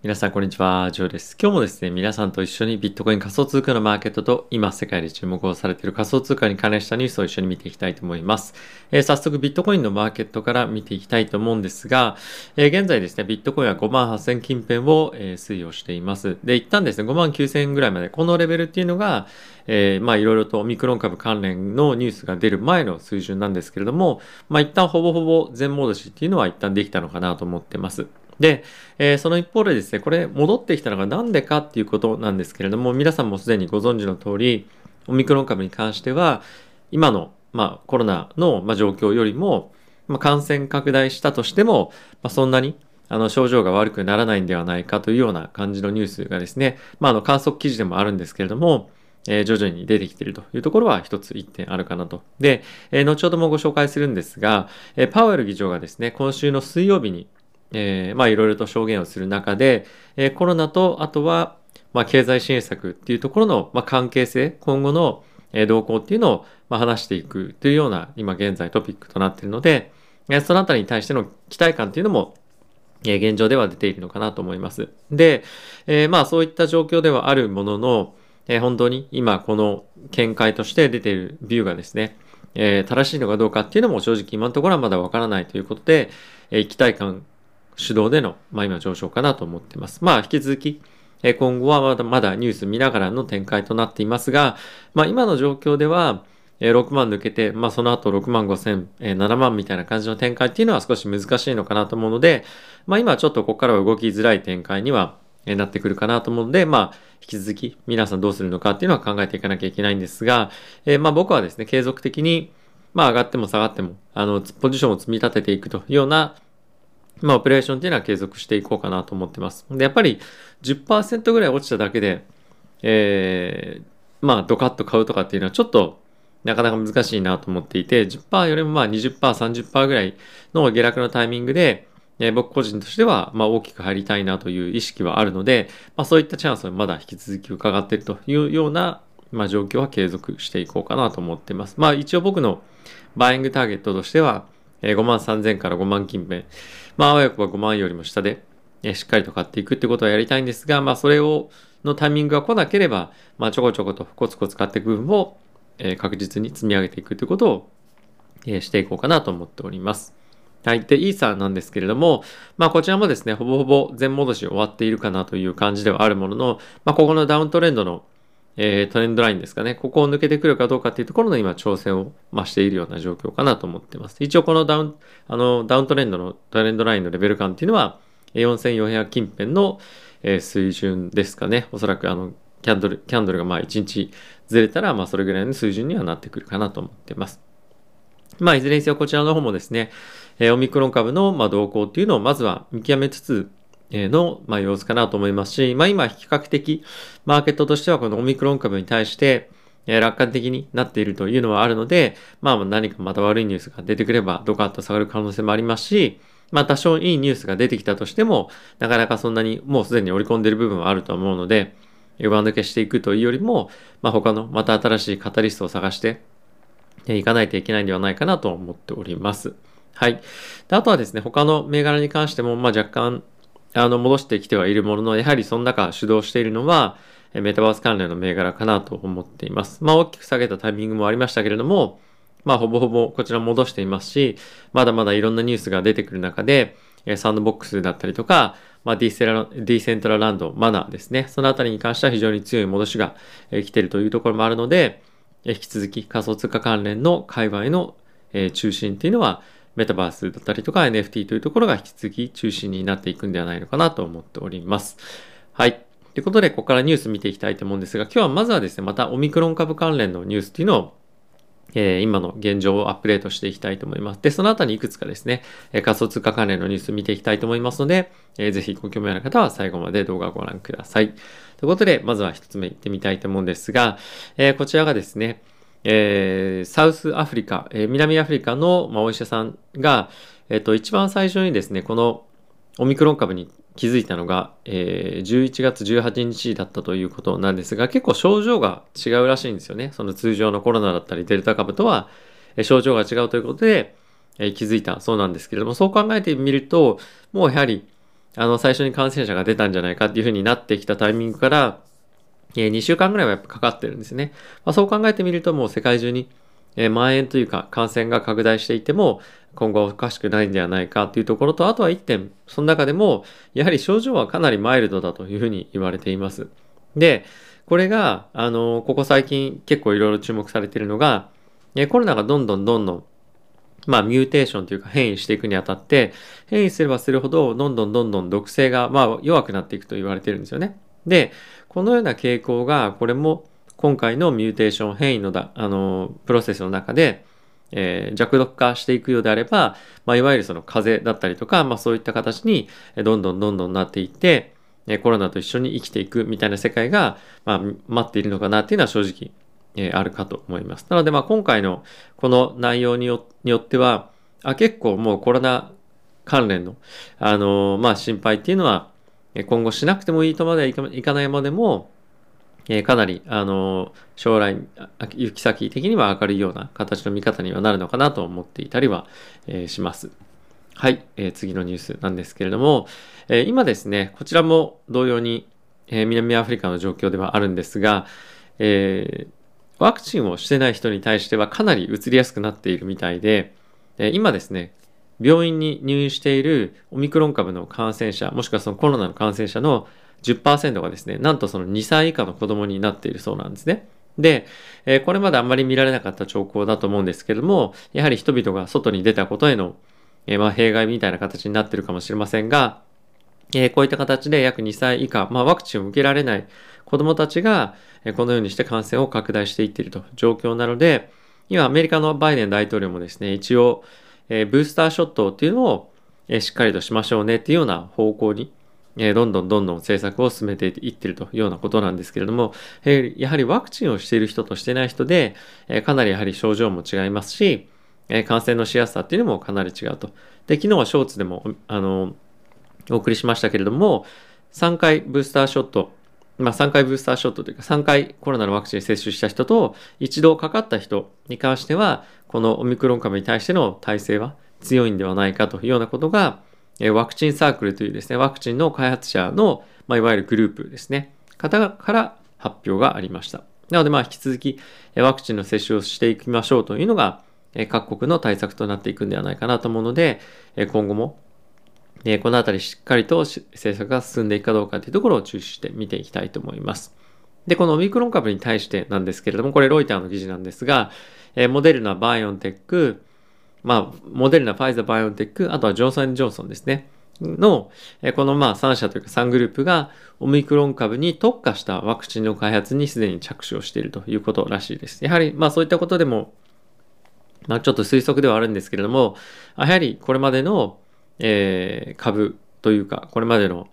皆さん、こんにちは。ジョーです。今日もですね、皆さんと一緒にビットコイン仮想通貨のマーケットと今世界で注目をされている仮想通貨に関連したニュースを一緒に見ていきたいと思います。えー、早速、ビットコインのマーケットから見ていきたいと思うんですが、えー、現在ですね、ビットコインは5万8000近辺を、えー、推移をしています。で、一旦ですね、5万9000円ぐらいまで、このレベルっていうのが、えー、まあいろいろとオミクロン株関連のニュースが出る前の水準なんですけれども、まあ一旦ほぼほぼ全戻しっていうのは一旦できたのかなと思ってます。で、えー、その一方でですね、これ戻ってきたのが何でかっていうことなんですけれども、皆さんもすでにご存知の通り、オミクロン株に関しては、今の、まあ、コロナの、まあ、状況よりも、まあ、感染拡大したとしても、まあ、そんなにあの症状が悪くならないんではないかというような感じのニュースがですね、まあ、あの観測記事でもあるんですけれども、えー、徐々に出てきているというところは一つ一点あるかなと。で、えー、後ほどもご紹介するんですが、えー、パウエル議長がですね、今週の水曜日に、えー、まあいろいろと証言をする中で、えー、コロナとあとは、まあ、経済支援策っていうところの、まあ、関係性、今後の、え、動向っていうのを、まあ、話していくというような今現在トピックとなっているので、えー、そのあたりに対しての期待感っていうのも、えー、現状では出ているのかなと思います。で、えー、まあそういった状況ではあるものの、えー、本当に今この見解として出ているビューがですね、えー、正しいのかどうかっていうのも正直今のところはまだわからないということで、えー、期待感主導での、まあ、今上昇かなと思っています。まあ、引き続き、え今後はまだまだニュース見ながらの展開となっていますが、まあ、今の状況では、え6万抜けて、まあ、その後6万5千、え7万みたいな感じの展開っていうのは少し難しいのかなと思うので、まあ、今ちょっとここからは動きづらい展開には、えなってくるかなと思うので、まあ、引き続き皆さんどうするのかっていうのは考えていかなきゃいけないんですが、えー、まあ僕はですね、継続的に、まあ上がっても下がっても、あの、ポジションを積み立てていくというような、まあ、オペレーションっていうのは継続していこうかなと思ってます。で、やっぱり10%ぐらい落ちただけで、えー、まあ、ドカッと買うとかっていうのはちょっとなかなか難しいなと思っていて、10%よりもまあ20%、30%ぐらいの下落のタイミングで、えー、僕個人としてはまあ大きく入りたいなという意識はあるので、まあ、そういったチャンスはまだ引き続き伺っているというような、まあ、状況は継続していこうかなと思っています。まあ一応僕のバイイングターゲットとしては、えー、5万3000から5万近辺。まあ、あわよくは5万よりも下で、え、しっかりと買っていくってことはやりたいんですが、まあ、それを、のタイミングが来なければ、まあ、ちょこちょことコツコツ買っていく部分を、えー、確実に積み上げていくということを、えー、していこうかなと思っております。はい。で、イーサーなんですけれども、まあこちらもですね、ほぼほぼ全戻し終わっているかなという感じではあるものの、まあここのダウントレンドのえー、トレンドラインですかね。ここを抜けてくるかどうかっていうところの今挑戦を増しているような状況かなと思ってます。一応このダウン、あの、ダウントレンドのトレンドラインのレベル感っていうのは、4400近辺の、え、水準ですかね。おそらくあの、キャンドル、キャンドルがまあ1日ずれたら、まあそれぐらいの水準にはなってくるかなと思ってます。まあいずれにせよこちらの方もですね、え、オミクロン株のま動向っていうのをまずは見極めつつ、の、ま、様子かなと思いますし、まあ、今比較的マーケットとしてはこのオミクロン株に対して、え楽観的になっているというのはあるので、まあ何かまた悪いニュースが出てくればドカッと下がる可能性もありますし、まあ多少いいニュースが出てきたとしても、なかなかそんなにもうすでに織り込んでいる部分はあると思うので、上抜けしていくというよりも、まあ他のまた新しいカタリストを探していかないといけないんではないかなと思っております。はい。であとはですね、他の銘柄に関しても、まあ若干あの、戻してきてはいるものの、やはりその中主導しているのは、メタバース関連の銘柄かなと思っています。まあ、大きく下げたタイミングもありましたけれども、まあ、ほぼほぼこちら戻していますし、まだまだいろんなニュースが出てくる中で、サンドボックスだったりとか、まあ、ディセラディセントラランド、マナーですね。そのあたりに関しては非常に強い戻しが来ているというところもあるので、引き続き仮想通貨関連の界隈の中心っていうのは、メタバースだったりとか NFT というところが引き続き中心になっていくんではないのかなと思っております。はい。ということで、ここからニュース見ていきたいと思うんですが、今日はまずはですね、またオミクロン株関連のニュースっていうのをえー、今の現状をアップデートしていきたいと思います。で、その後にいくつかですね、え、仮想通貨関連のニュース見ていきたいと思いますので、えー、ぜひご興味ある方は最後まで動画をご覧ください。ということで、まずは一つ目いってみたいと思うんですが、えこちらがですね、えサウスアフリカ、え南アフリカの、まあ、お医者さんが、えっと、一番最初にですね、このオミクロン株に気づいたのが、えー、11月18日だったということなんですが、結構症状が違うらしいんですよね。その通常のコロナだったりデルタ株とは、え、症状が違うということで、え、気づいたそうなんですけれども、そう考えてみると、もうやはり、あの、最初に感染者が出たんじゃないかっていうふうになってきたタイミングから、え2週間ぐらいはやっぱかかってるんですね。まあ、そう考えてみるともう世界中に、え蔓延というか感染が拡大していても今後はおかしくないんではないかというところとあとは1点その中でもやはり症状はかなりマイルドだというふうに言われています。でこれがあのここ最近結構いろいろ注目されているのがコロナがどんどんどんどんまあ、ミューテーションというか変異していくにあたって、変異すればするほど、どんどんどんどん毒性が、まあ、弱くなっていくと言われてるんですよね。で、このような傾向が、これも今回のミューテーション変異のだ、あの、プロセスの中で、えー、弱毒化していくようであれば、まあ、いわゆるその風邪だったりとか、まあ、そういった形にどんどんどんどんなっていって、コロナと一緒に生きていくみたいな世界が、まあ、待っているのかなっていうのは正直、えー、あるかと思います。なので、まあ、今回のこの内容によっては、あ結構もうコロナ関連の、あのー、まあ、心配っていうのは、今後しなくてもいいとまではいかないまでも、え、かなり、あの将来、行き先的には明るいような形の見方にはなるのかなと思っていたりは、え、します。はい、え、次のニュースなんですけれども、え今ですね、こちらも同様に、え南アフリカの状況ではあるんですが、えワクチンをしてない人に対してはかなり移りやすくなっているみたいで、え今ですね、病院に入院しているオミクロン株の感染者、もしくはそのコロナの感染者の10%がですね、なんとその2歳以下の子供になっているそうなんですね。で、え、これまであんまり見られなかった兆候だと思うんですけれども、やはり人々が外に出たことへの、え、まあ、弊害みたいな形になっているかもしれませんが、え、こういった形で約2歳以下、まあ、ワクチンを受けられない子供たちが、このようにして感染を拡大していっていると状況なので、今アメリカのバイデン大統領もですね、一応、えブースターショットっていうのを、えしっかりとしましょうねっていうような方向にえどんどんどんどん政策を進めていってるというようなことなんですけれども、えやはりワクチンをしている人としてない人で、えかなりやはり症状も違いますし、え感染のしやすさっていうのもかなり違うと。で、昨日はショーツでも、あの、お送りしましたけれども、3回ブースターショット、まあ3回ブースターショットというか3回コロナのワクチン接種した人と一度かかった人に関しては、このオミクロン株に対しての耐性は強いんではないかというようなことが、ワクチンサークルというですね、ワクチンの開発者の、まあ、いわゆるグループですね、方から発表がありました。なので、まあ、引き続き、ワクチンの接種をしていきましょうというのが、各国の対策となっていくんではないかなと思うので、今後も、このあたりしっかりと政策が進んでいくかどうかというところを注視して見ていきたいと思います。で、このオミクロン株に対してなんですけれども、これロイターの記事なんですが、えモデルナ、バイオンテック、まあ、モデルナ、ファイザー、バイオンテック、あとはジョンソンジョンソンですね。の、このまあ3社というか3グループがオミクロン株に特化したワクチンの開発にすでに着手をしているということらしいです。やはりまあそういったことでも、まあちょっと推測ではあるんですけれども、やはりこれまでの、えー、株というか、これまでの、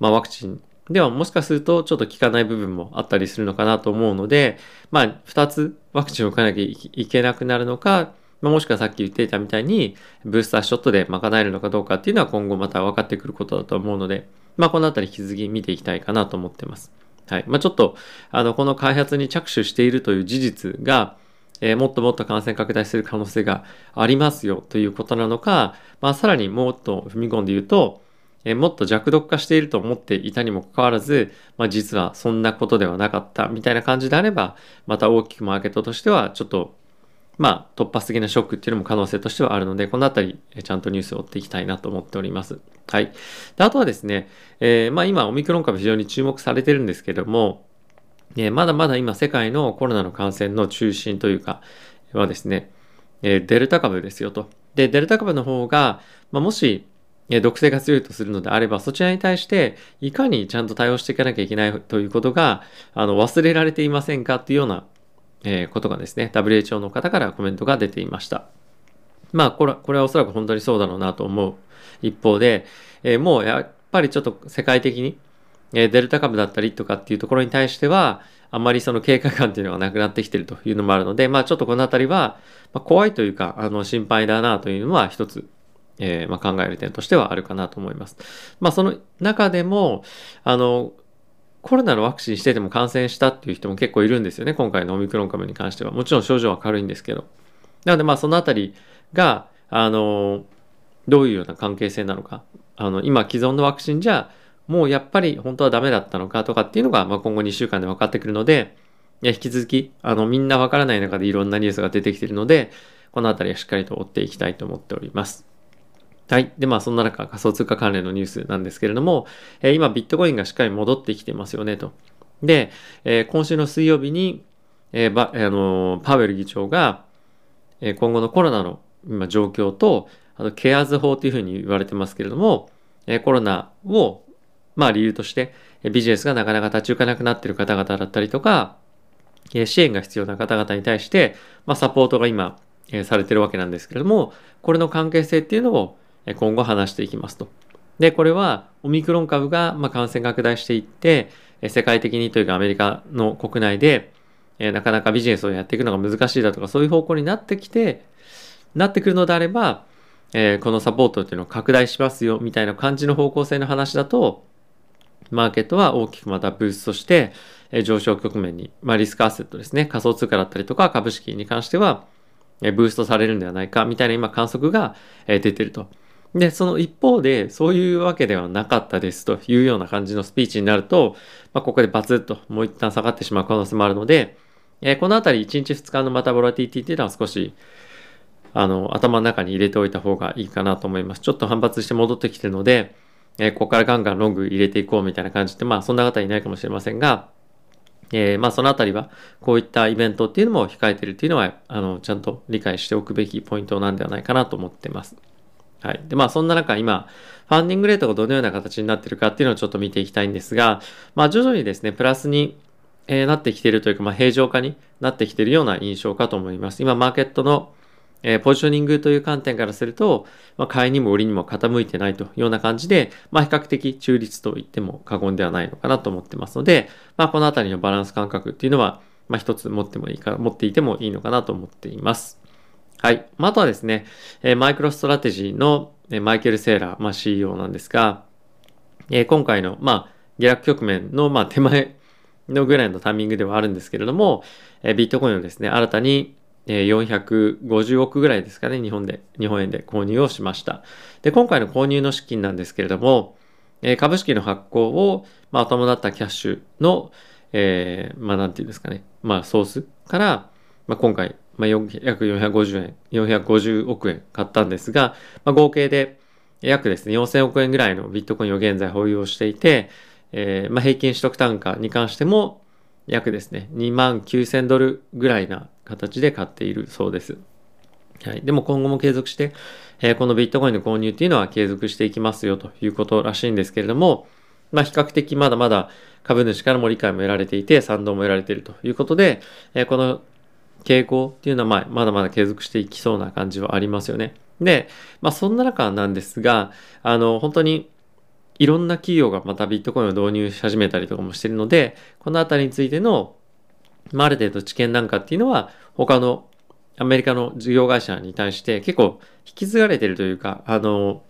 まあ、ワクチンではもしかするとちょっと効かない部分もあったりするのかなと思うので、まあ2つワクチンを打たなきゃいけなくなるのか、まあ、もしくはさっき言っていたみたいに、ブースターショットで賄えるのかどうかっていうのは今後また分かってくることだと思うので、まあ、このあたり引き続き見ていきたいかなと思ってます。はい。まあ、ちょっと、あの、この開発に着手しているという事実が、えー、もっともっと感染拡大する可能性がありますよということなのか、まあ、さらにもっと踏み込んで言うと、えー、もっと弱毒化していると思っていたにもかかわらず、まあ、実はそんなことではなかったみたいな感じであれば、また大きくマーケットとしてはちょっとまあ、突発的なショックっていうのも可能性としてはあるので、このあたり、ちゃんとニュースを追っていきたいなと思っております。はい。であとはですね、えー、まあ今、オミクロン株非常に注目されてるんですけども、え、まだまだ今、世界のコロナの感染の中心というか、はですね、え、デルタ株ですよと。で、デルタ株の方が、まあ、もし、え毒性が強いとするのであれば、そちらに対して、いかにちゃんと対応していかなきゃいけないということが、あの、忘れられていませんかっていうようなえ、ことがですね、WHO の方からコメントが出ていました。まあ、これこれはおそらく本当にそうだろうなと思う一方で、え、もうやっぱりちょっと世界的に、え、デルタ株だったりとかっていうところに対しては、あまりその警戒感っていうのがなくなってきてるというのもあるので、まあちょっとこのあたりは、ま、怖いというか、あの心配だなというのは一つ、えー、ま、考える点としてはあるかなと思います。まあその中でも、あの、コロナのワクチンしてても感染したっていう人も結構いるんですよね。今回のオミクロン株に関しては。もちろん症状は軽いんですけど。なのでまあそのあたりが、あの、どういうような関係性なのか、あの、今既存のワクチンじゃ、もうやっぱり本当はダメだったのかとかっていうのが、まあ、今後2週間で分かってくるので、いや引き続き、あの、みんな分からない中でいろんなニュースが出てきているので、このあたりはしっかりと追っていきたいと思っております。はい。で、まあ、そんな中、仮想通貨関連のニュースなんですけれども、えー、今、ビットコインがしっかり戻ってきてますよね、と。で、えー、今週の水曜日に、えーばあのパウエル議長が、え、今後のコロナの今状況と、あと、ケアーズ法というふうに言われてますけれども、え、コロナを、まあ、理由として、ビジネスがなかなか立ち行かなくなっている方々だったりとか、支援が必要な方々に対して、まあ、サポートが今、されてるわけなんですけれども、これの関係性っていうのを今後話していきますと。で、これはオミクロン株がま感染拡大していって、世界的にというかアメリカの国内で、なかなかビジネスをやっていくのが難しいだとかそういう方向になってきて、なってくるのであれば、えこのサポートっていうのを拡大しますよみたいな感じの方向性の話だと、マーケットは大きくまたブーストして、え上昇局面に、まあ、リスクアセットですね、仮想通貨だったりとか株式に関しては、えブーストされるんではないかみたいな今観測が、え出てると。で、その一方で、そういうわけではなかったですというような感じのスピーチになると、まあ、ここでバツッともう一旦下がってしまう可能性もあるので、え、このあたり1日2日のまたボラティティっていうのは少し、あの、頭の中に入れておいた方がいいかなと思います。ちょっと反発して戻ってきてるので、えー、ここからガンガンロング入れていこうみたいな感じで、まあそんな方いないかもしれませんが、えー、まあそのあたりはこういったイベントっていうのも控えてるっていうのは、あの、ちゃんと理解しておくべきポイントなんではないかなと思ってます。はい。で、まあそんな中今、ファンディングレートがどのような形になってるかっていうのをちょっと見ていきたいんですが、まあ徐々にですね、プラスに、えー、なってきてるというか、まあ平常化になってきてるような印象かと思います。今、マーケットのえー、ポジショニングという観点からすると、まあ、買いにも売りにも傾いてないというような感じで、まあ、比較的中立と言っても過言ではないのかなと思ってますので、まあ、このあたりのバランス感覚っていうのは、まあ、一つ持ってもいいか、持っていてもいいのかなと思っています。はい。まあ、あとはですね、えー、マイクロストラテジーの、えー、マイケル・セーラー、まあ、CEO なんですが、えー、今回の、まあ、下落局面の、まあ、手前のぐらいのタイミングではあるんですけれども、えー、ビットコインをですね、新たに、450億ぐらいですかね、日本で、日本円で購入をしました。で、今回の購入の資金なんですけれども、株式の発行を、まあ、伴ったキャッシュの、えー、まあ、なんていうんですかね、まあ、ソースから、まあ、今回、まあ、約450円、450億円買ったんですが、まあ、合計で約ですね、4000億円ぐらいのビットコインを現在保有をしていて、えー、まあ、平均取得単価に関しても、約ですね、2万9000ドルぐらいな形で買っているそうです。はい。でも今後も継続して、えー、このビットコインの購入っていうのは継続していきますよということらしいんですけれども、まあ比較的まだまだ株主からも理解も得られていて、賛同も得られているということで、えー、この傾向っていうのはままだまだ継続していきそうな感じはありますよね。で、まあそんな中なんですが、あの本当にいろんな企業がまたビットコインを導入し始めたりとかもしてるので、このあたりについてのまあ、ある程度知見なんかっていうのは他のアメリカの事業会社に対して結構引き継がれてるというか、あの、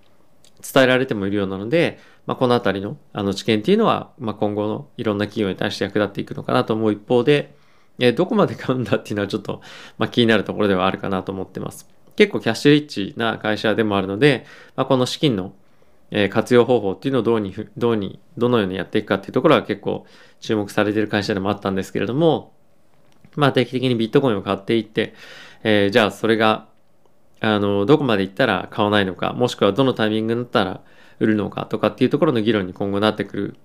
伝えられてもいるようなので、まあ、このあたりのあの知見っていうのは、まあ、今後のいろんな企業に対して役立っていくのかなと思う一方で、えどこまで買うんだっていうのはちょっと、まあ、気になるところではあるかなと思ってます。結構キャッシュリッチな会社でもあるので、まあ、この資金の活用方法っていうのをどうに、どうに、どのようにやっていくかっていうところは結構注目されている会社でもあったんですけれども、まあ定期的にビットコインを買っていって、えー、じゃあそれが、あの、どこまで行ったら買わないのか、もしくはどのタイミングになったら売るのかとかっていうところの議論に今後なってくる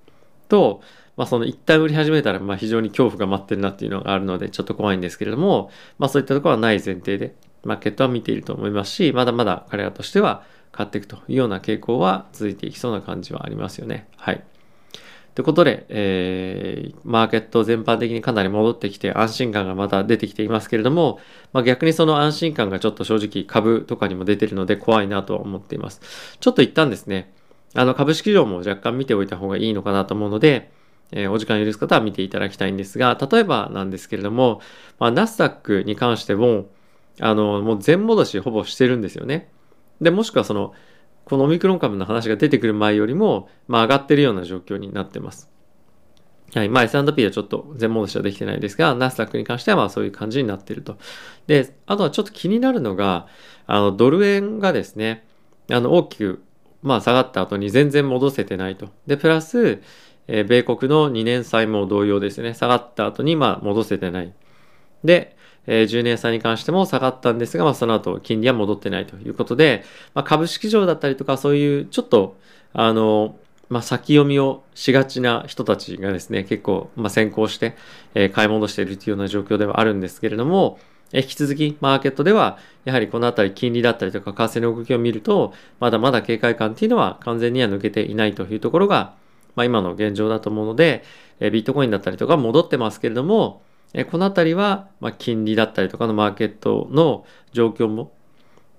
と、まあその一旦売り始めたら、まあ非常に恐怖が待ってるなっていうのがあるので、ちょっと怖いんですけれども、まあそういったところはない前提で、マーケットは見ていると思いますし、まだまだ彼らとしては買っていくというような傾向は続いていきそうな感じはありますよね。はい。ということで、えー、マーケット全般的にかなり戻ってきて安心感がまた出てきていますけれども、まあ、逆にその安心感がちょっと正直株とかにも出てるので怖いなとは思っています。ちょっと一旦ですね、あの株式上も若干見ておいた方がいいのかなと思うので、えー、お時間許す方は見ていただきたいんですが、例えばなんですけれども、まあ、ナスダックに関しても、あの、もう全戻しほぼしてるんですよね。で、もしくはその、このオミクロン株の話が出てくる前よりも、まあ、上がってるような状況になってます。はい。まあ S&P はちょっと全戻しはできてないですが、ナスダックに関してはまあそういう感じになっていると。で、あとはちょっと気になるのが、あの、ドル円がですね、あの、大きく、まあ、下がった後に全然戻せてないと。で、プラス、えー、米国の2年債も同様ですね。下がった後に、まあ、戻せてない。で、えー、10年債に関しても下がったんですが、まあ、その後、金利は戻ってないということで、まあ、株式上だったりとか、そういう、ちょっと、あの、まあ、先読みをしがちな人たちがですね、結構、まあ、先行して、えー、買い戻しているというような状況ではあるんですけれども、引き続きマーケットでは、やはりこのあたり金利だったりとか為替の動きを見ると、まだまだ警戒感っていうのは完全には抜けていないというところが、まあ、今の現状だと思うので、えー、ビットコインだったりとか戻ってますけれども、え、このあたりは、ま、金利だったりとかのマーケットの状況も、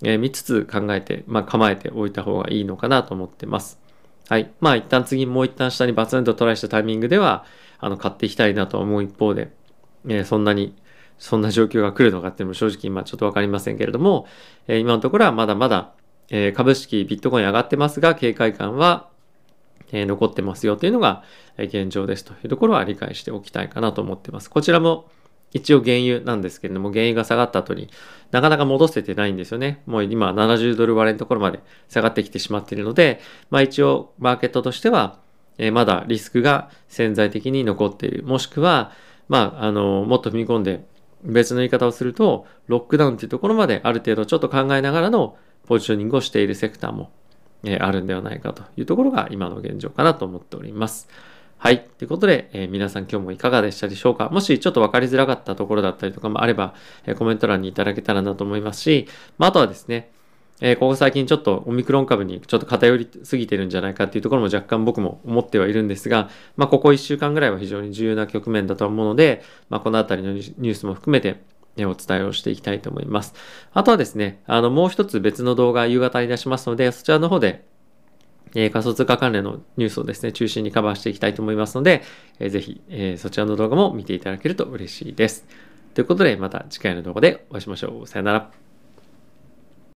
え、見つつ考えて、まあ、構えておいた方がいいのかなと思ってます。はい。まあ一旦次もう一旦下にバツンとトライしたタイミングでは、あの、買っていきたいなと思う一方で、えー、そんなに、そんな状況が来るのかっていうのも正直今ちょっとわかりませんけれども、えー、今のところはまだまだ、えー、株式ビットコイン上がってますが、警戒感は、え残ってますよというのが現状ですというところは理解しておきたいかなと思ってます。こちらも一応原油なんですけれども、原油が下がった後になかなか戻せてないんですよね。もう今70ドル割れのところまで下がってきてしまっているので、まあ一応マーケットとしては、え、まだリスクが潜在的に残っている。もしくは、まあ、あの、もっと踏み込んで別の言い方をすると、ロックダウンというところまである程度ちょっと考えながらのポジショニングをしているセクターも、え、あるんではないかというところが今の現状かなと思っております。はい。ということで、えー、皆さん今日もいかがでしたでしょうか？もしちょっと分かりづらかったところだったりとかもあれば、えー、コメント欄にいただけたらなと思いますし、まあ、あとはですね、えー、ここ最近ちょっとオミクロン株にちょっと偏りすぎてるんじゃないかっていうところも若干僕も思ってはいるんですが、まあ、ここ1週間ぐらいは非常に重要な局面だと思うので、まあ、このあたりのニュースも含めて、ねお伝えをしていきたいと思います。あとはですね、あの、もう一つ別の動画夕方に出しますので、そちらの方でえー、仮想通貨関連のニュースをですね、中心にカバーしていきたいと思いますので、えー、ぜひ、えー、そちらの動画も見ていただけると嬉しいです。ということで、また次回の動画でお会いしましょう。さよなら。